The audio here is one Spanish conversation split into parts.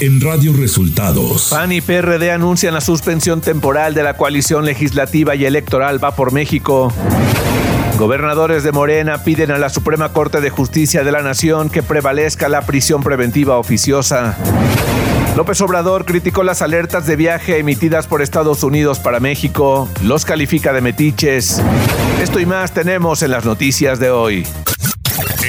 en Radio Resultados. PAN y PRD anuncian la suspensión temporal de la coalición legislativa y electoral Va por México. Gobernadores de Morena piden a la Suprema Corte de Justicia de la Nación que prevalezca la prisión preventiva oficiosa. López Obrador criticó las alertas de viaje emitidas por Estados Unidos para México, los califica de metiches. Esto y más tenemos en las noticias de hoy.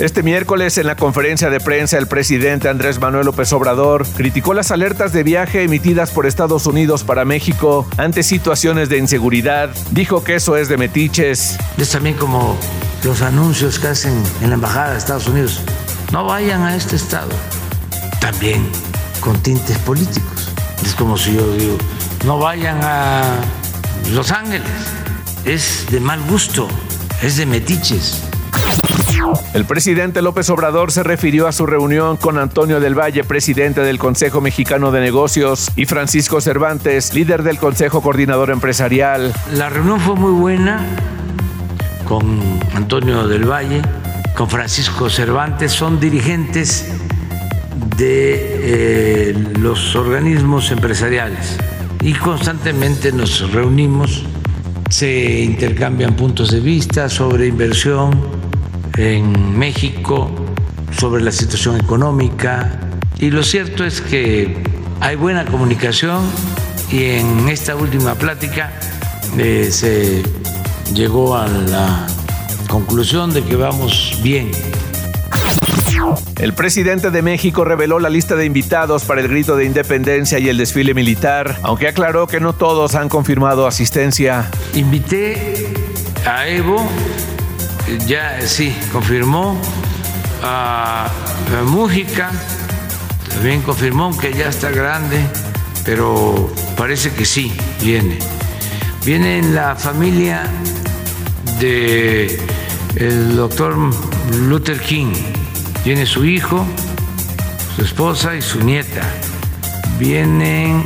Este miércoles, en la conferencia de prensa, el presidente Andrés Manuel López Obrador criticó las alertas de viaje emitidas por Estados Unidos para México ante situaciones de inseguridad. Dijo que eso es de metiches. Es también como los anuncios que hacen en la Embajada de Estados Unidos. No vayan a este estado. También con tintes políticos. Es como si yo digo, no vayan a Los Ángeles. Es de mal gusto, es de metiches. El presidente López Obrador se refirió a su reunión con Antonio del Valle, presidente del Consejo Mexicano de Negocios, y Francisco Cervantes, líder del Consejo Coordinador Empresarial. La reunión fue muy buena con Antonio del Valle, con Francisco Cervantes, son dirigentes de eh, los organismos empresariales y constantemente nos reunimos, se intercambian puntos de vista sobre inversión, en México sobre la situación económica y lo cierto es que hay buena comunicación y en esta última plática eh, se llegó a la conclusión de que vamos bien. El presidente de México reveló la lista de invitados para el grito de independencia y el desfile militar, aunque aclaró que no todos han confirmado asistencia. Invité a Evo ya sí, confirmó a, Mújica, también confirmó que ya está grande, pero parece que sí, viene. Viene en la familia de el doctor Luther King. Viene su hijo, su esposa y su nieta. Vienen,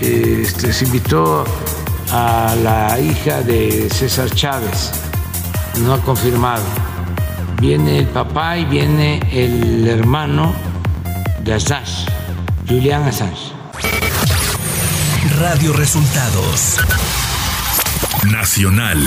este, se invitó a la hija de César Chávez no ha confirmado. Viene el papá y viene el hermano de Assange, Julian Assange. Radio Resultados Nacional.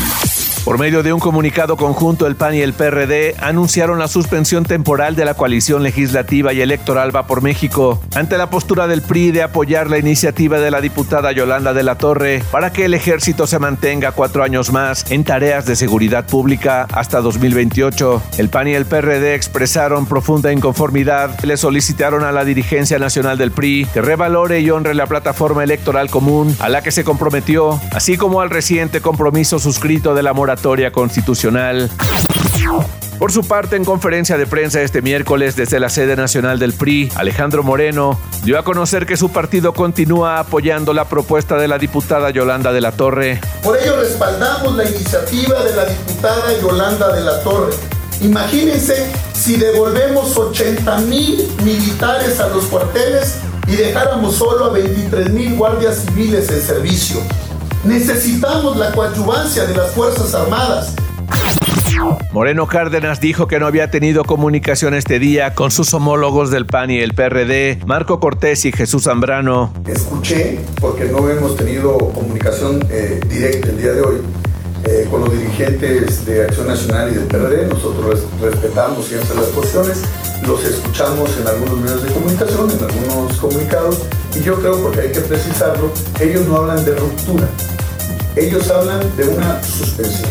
Por medio de un comunicado conjunto, el PAN y el PRD anunciaron la suspensión temporal de la coalición legislativa y electoral Va por México, ante la postura del PRI de apoyar la iniciativa de la diputada Yolanda de la Torre para que el ejército se mantenga cuatro años más en tareas de seguridad pública hasta 2028. El PAN y el PRD expresaron profunda inconformidad, le solicitaron a la dirigencia nacional del PRI que revalore y honre la plataforma electoral común a la que se comprometió, así como al reciente compromiso suscrito de la mora constitucional. Por su parte, en conferencia de prensa este miércoles desde la sede nacional del PRI, Alejandro Moreno dio a conocer que su partido continúa apoyando la propuesta de la diputada Yolanda de la Torre. Por ello respaldamos la iniciativa de la diputada Yolanda de la Torre. Imagínense si devolvemos 80 mil militares a los cuarteles y dejáramos solo a 23 mil guardias civiles en servicio. Necesitamos la coadyuvancia de las Fuerzas Armadas. Moreno Cárdenas dijo que no había tenido comunicación este día con sus homólogos del PAN y el PRD, Marco Cortés y Jesús Zambrano. Escuché, porque no hemos tenido comunicación eh, directa el día de hoy, eh, con los dirigentes de Acción Nacional y del PRD. Nosotros respetamos siempre las posiciones, los escuchamos en algunos medios de comunicación, en algunos comunicados, y yo creo, porque hay que precisarlo, ellos no hablan de ruptura, ellos hablan de una suspensión.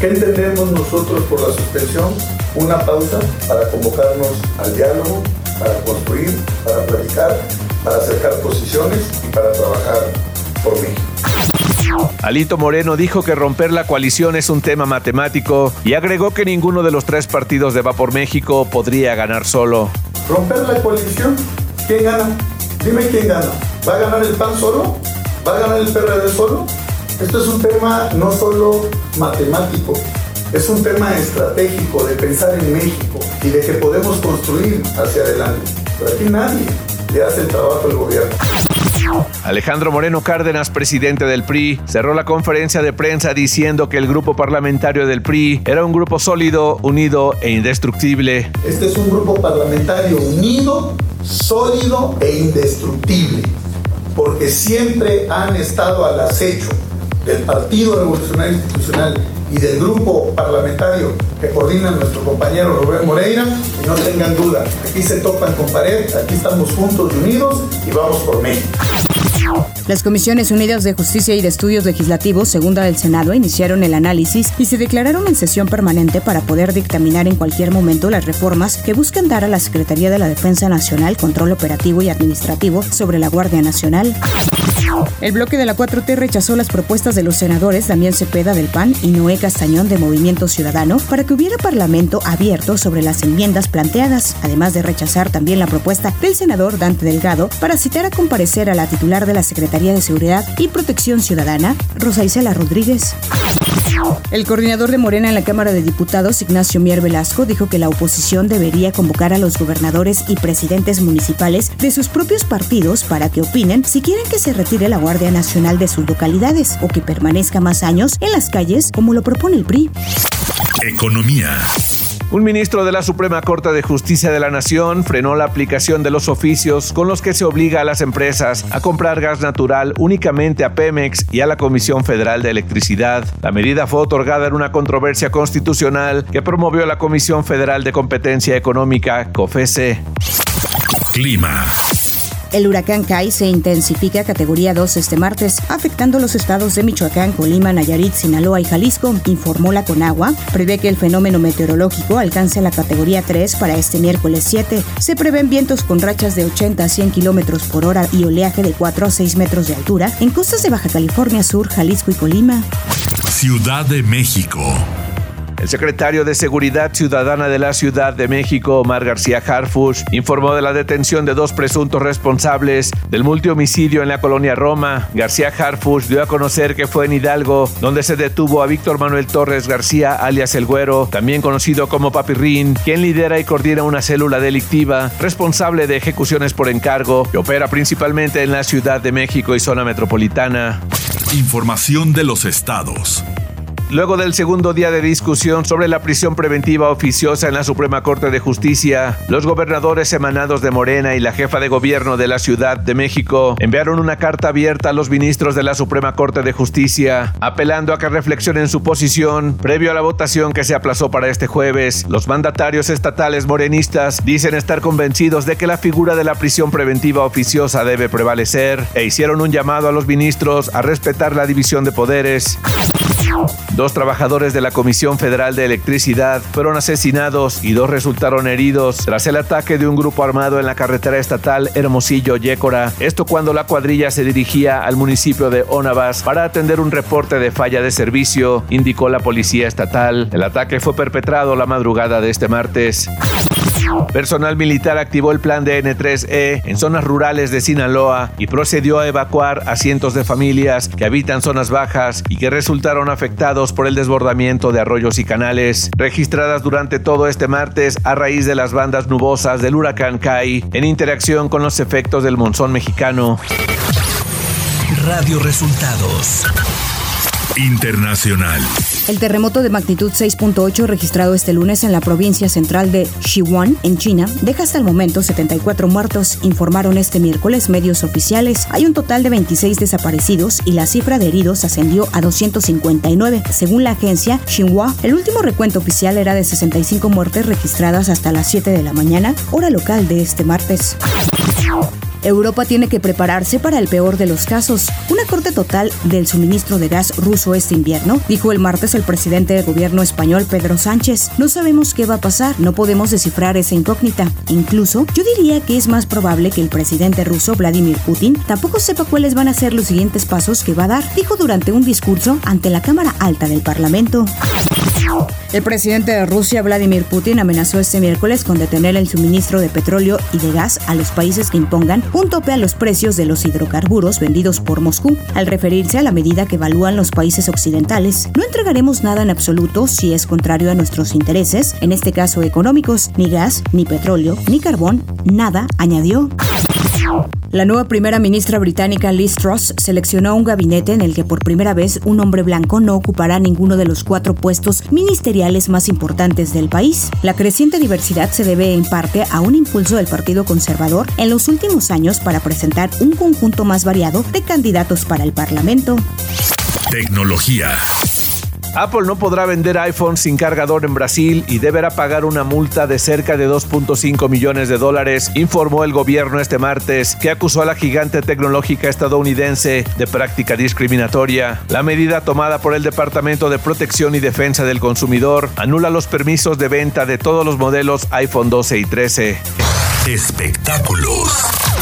¿Qué entendemos nosotros por la suspensión? Una pausa para convocarnos al diálogo, para construir, para platicar, para acercar posiciones y para trabajar por México. Alito Moreno dijo que romper la coalición es un tema matemático y agregó que ninguno de los tres partidos de Va por México podría ganar solo. ¿Romper la coalición? ¿Quién gana? Dime quién gana. ¿Va a ganar el PAN solo? ¿Va a ganar el PRD solo? Esto es un tema no solo matemático, Es un tema estratégico de pensar en México y de que podemos construir hacia adelante. Pero aquí nadie le hace el trabajo al gobierno. Alejandro Moreno Cárdenas, presidente del PRI, cerró la conferencia de prensa diciendo que el grupo parlamentario del PRI era un grupo sólido, unido e indestructible. Este es un grupo parlamentario unido, sólido e indestructible, porque siempre han estado al acecho del Partido Revolucionario Institucional y del grupo parlamentario que coordina nuestro compañero Rubén Moreira, y no tengan duda, aquí se topan con pared, aquí estamos juntos y unidos y vamos por México. Las Comisiones Unidas de Justicia y de Estudios Legislativos, segunda del Senado, iniciaron el análisis y se declararon en sesión permanente para poder dictaminar en cualquier momento las reformas que buscan dar a la Secretaría de la Defensa Nacional control operativo y administrativo sobre la Guardia Nacional. El bloque de la 4T rechazó las propuestas de los senadores Damián Cepeda del PAN y Noé Castañón de Movimiento Ciudadano para que hubiera parlamento abierto sobre las enmiendas planteadas, además de rechazar también la propuesta del senador Dante Delgado para citar a comparecer a la titular de la Secretaría de Seguridad y Protección Ciudadana, Rosa Isela Rodríguez. El coordinador de Morena en la Cámara de Diputados, Ignacio Mier Velasco, dijo que la oposición debería convocar a los gobernadores y presidentes municipales de sus propios partidos para que opinen si quieren que se retire la Guardia Nacional de sus localidades o que permanezca más años en las calles como lo propone el PRI. Economía. Un ministro de la Suprema Corte de Justicia de la Nación frenó la aplicación de los oficios con los que se obliga a las empresas a comprar gas natural únicamente a Pemex y a la Comisión Federal de Electricidad. La medida fue otorgada en una controversia constitucional que promovió la Comisión Federal de Competencia Económica, COFESE. Clima. El huracán Kai se intensifica a categoría 2 este martes, afectando los estados de Michoacán, Colima, Nayarit, Sinaloa y Jalisco, informó la Conagua. Prevé que el fenómeno meteorológico alcance la categoría 3 para este miércoles 7. Se prevén vientos con rachas de 80 a 100 kilómetros por hora y oleaje de 4 a 6 metros de altura en costas de Baja California Sur, Jalisco y Colima. Ciudad de México. El secretario de Seguridad Ciudadana de la Ciudad de México, Omar García Harfush, informó de la detención de dos presuntos responsables del multihomicidio en la colonia Roma. García Harfush dio a conocer que fue en Hidalgo, donde se detuvo a Víctor Manuel Torres García, alias El Güero, también conocido como Papirrín, quien lidera y coordina una célula delictiva responsable de ejecuciones por encargo que opera principalmente en la Ciudad de México y zona metropolitana. Información de los estados. Luego del segundo día de discusión sobre la prisión preventiva oficiosa en la Suprema Corte de Justicia, los gobernadores emanados de Morena y la jefa de gobierno de la Ciudad de México enviaron una carta abierta a los ministros de la Suprema Corte de Justicia, apelando a que reflexionen su posición previo a la votación que se aplazó para este jueves. Los mandatarios estatales morenistas dicen estar convencidos de que la figura de la prisión preventiva oficiosa debe prevalecer e hicieron un llamado a los ministros a respetar la división de poderes. Dos trabajadores de la Comisión Federal de Electricidad fueron asesinados y dos resultaron heridos tras el ataque de un grupo armado en la carretera estatal Hermosillo-Yécora. Esto cuando la cuadrilla se dirigía al municipio de Onabas para atender un reporte de falla de servicio, indicó la policía estatal. El ataque fue perpetrado la madrugada de este martes. Personal militar activó el plan de N3E en zonas rurales de Sinaloa y procedió a evacuar a cientos de familias que habitan zonas bajas y que resultaron afectados por el desbordamiento de arroyos y canales, registradas durante todo este martes a raíz de las bandas nubosas del huracán Kai en interacción con los efectos del monzón mexicano. Radio Resultados. Internacional. El terremoto de magnitud 6.8 registrado este lunes en la provincia central de Sichuan, en China, deja hasta el momento 74 muertos, informaron este miércoles medios oficiales. Hay un total de 26 desaparecidos y la cifra de heridos ascendió a 259. Según la agencia Xinhua, el último recuento oficial era de 65 muertes registradas hasta las 7 de la mañana, hora local de este martes. Europa tiene que prepararse para el peor de los casos. Una corte total del suministro de gas ruso este invierno, dijo el martes el presidente del gobierno español Pedro Sánchez. No sabemos qué va a pasar, no podemos descifrar esa incógnita. Incluso, yo diría que es más probable que el presidente ruso Vladimir Putin tampoco sepa cuáles van a ser los siguientes pasos que va a dar, dijo durante un discurso ante la Cámara Alta del Parlamento. El presidente de Rusia, Vladimir Putin, amenazó este miércoles con detener el suministro de petróleo y de gas a los países que impongan un tope a los precios de los hidrocarburos vendidos por Moscú, al referirse a la medida que evalúan los países occidentales. No entregaremos nada en absoluto si es contrario a nuestros intereses, en este caso económicos, ni gas, ni petróleo, ni carbón, nada, añadió. La nueva primera ministra británica Liz Truss seleccionó un gabinete en el que por primera vez un hombre blanco no ocupará ninguno de los cuatro puestos ministeriales más importantes del país. La creciente diversidad se debe en parte a un impulso del Partido Conservador en los últimos años para presentar un conjunto más variado de candidatos para el Parlamento. Tecnología. Apple no podrá vender iPhone sin cargador en Brasil y deberá pagar una multa de cerca de 2.5 millones de dólares, informó el gobierno este martes, que acusó a la gigante tecnológica estadounidense de práctica discriminatoria. La medida tomada por el Departamento de Protección y Defensa del Consumidor anula los permisos de venta de todos los modelos iPhone 12 y 13. Espectáculos.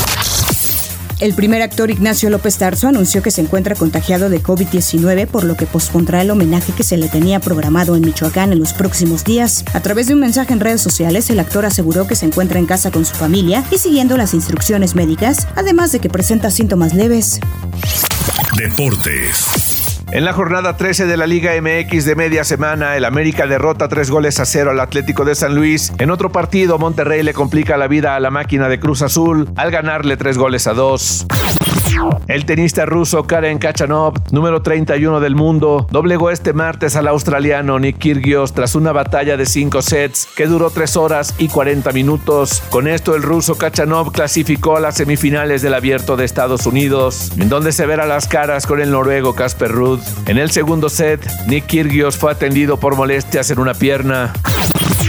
El primer actor Ignacio López Tarso anunció que se encuentra contagiado de COVID-19, por lo que pospondrá el homenaje que se le tenía programado en Michoacán en los próximos días. A través de un mensaje en redes sociales, el actor aseguró que se encuentra en casa con su familia y siguiendo las instrucciones médicas, además de que presenta síntomas leves. Deportes. En la jornada 13 de la Liga MX de media semana, el América derrota tres goles a cero al Atlético de San Luis. En otro partido, Monterrey le complica la vida a la máquina de Cruz Azul al ganarle tres goles a dos. El tenista ruso Karen Kachanov, número 31 del mundo, doblegó este martes al australiano Nick Kyrgios tras una batalla de 5 sets que duró 3 horas y 40 minutos. Con esto el ruso Kachanov clasificó a las semifinales del Abierto de Estados Unidos, en donde se verá las caras con el noruego Casper Ruud. En el segundo set, Nick Kyrgios fue atendido por molestias en una pierna.